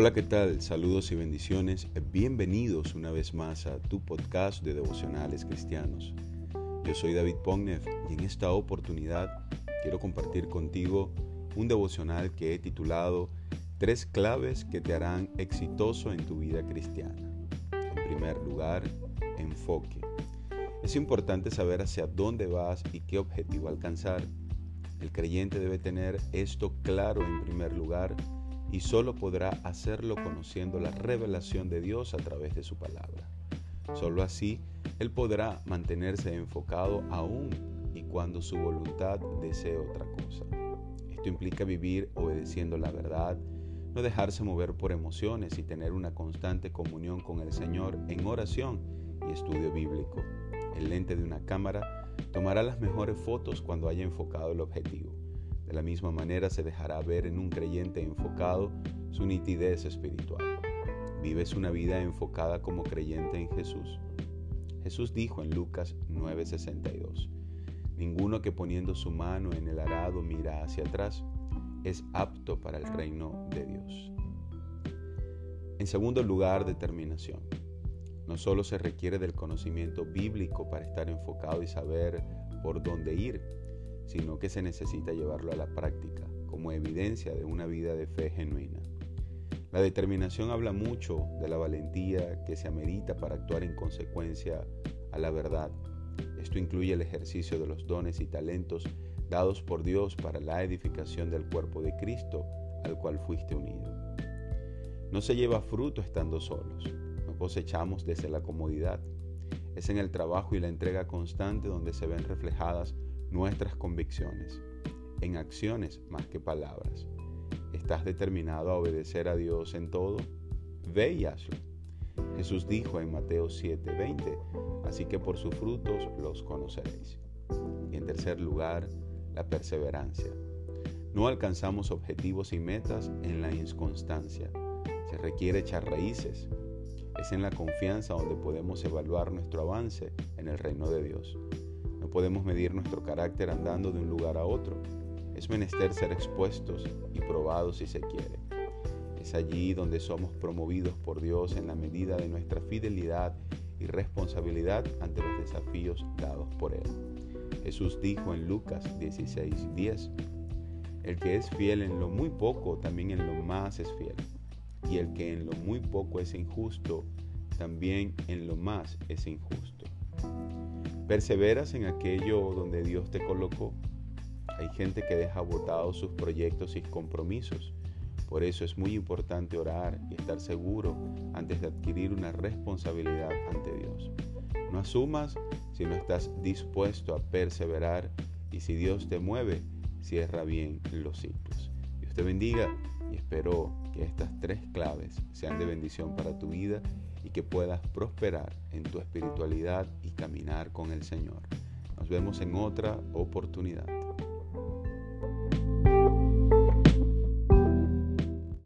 Hola, ¿qué tal? Saludos y bendiciones. Bienvenidos una vez más a tu podcast de devocionales cristianos. Yo soy David Pognev y en esta oportunidad quiero compartir contigo un devocional que he titulado Tres claves que te harán exitoso en tu vida cristiana. En primer lugar, enfoque. Es importante saber hacia dónde vas y qué objetivo alcanzar. El creyente debe tener esto claro en primer lugar y solo podrá hacerlo conociendo la revelación de Dios a través de su palabra. Solo así él podrá mantenerse enfocado aún y cuando su voluntad desee otra cosa. Esto implica vivir obedeciendo la verdad, no dejarse mover por emociones y tener una constante comunión con el Señor en oración y estudio bíblico. El lente de una cámara tomará las mejores fotos cuando haya enfocado el objetivo. De la misma manera se dejará ver en un creyente enfocado su nitidez espiritual. Vives una vida enfocada como creyente en Jesús. Jesús dijo en Lucas 9:62, Ninguno que poniendo su mano en el arado mira hacia atrás es apto para el reino de Dios. En segundo lugar, determinación. No solo se requiere del conocimiento bíblico para estar enfocado y saber por dónde ir, sino que se necesita llevarlo a la práctica como evidencia de una vida de fe genuina. La determinación habla mucho de la valentía que se amerita para actuar en consecuencia a la verdad. Esto incluye el ejercicio de los dones y talentos dados por Dios para la edificación del cuerpo de Cristo al cual fuiste unido. No se lleva fruto estando solos, no cosechamos desde la comodidad. Es en el trabajo y la entrega constante donde se ven reflejadas nuestras convicciones, en acciones más que palabras. ¿Estás determinado a obedecer a Dios en todo? Ve y hazlo. Jesús dijo en Mateo 7:20, así que por sus frutos los conoceréis. Y en tercer lugar, la perseverancia. No alcanzamos objetivos y metas en la inconstancia. Se requiere echar raíces. Es en la confianza donde podemos evaluar nuestro avance en el reino de Dios podemos medir nuestro carácter andando de un lugar a otro. Es menester ser expuestos y probados si se quiere. Es allí donde somos promovidos por Dios en la medida de nuestra fidelidad y responsabilidad ante los desafíos dados por Él. Jesús dijo en Lucas 16:10, el que es fiel en lo muy poco, también en lo más es fiel. Y el que en lo muy poco es injusto, también en lo más es injusto. ¿Perseveras en aquello donde Dios te colocó? Hay gente que deja botados sus proyectos y compromisos. Por eso es muy importante orar y estar seguro antes de adquirir una responsabilidad ante Dios. No asumas si no estás dispuesto a perseverar y si Dios te mueve, cierra bien los ciclos. Dios te bendiga y espero que estas tres claves sean de bendición para tu vida y que puedas prosperar en tu espiritualidad y caminar con el Señor. Nos vemos en otra oportunidad.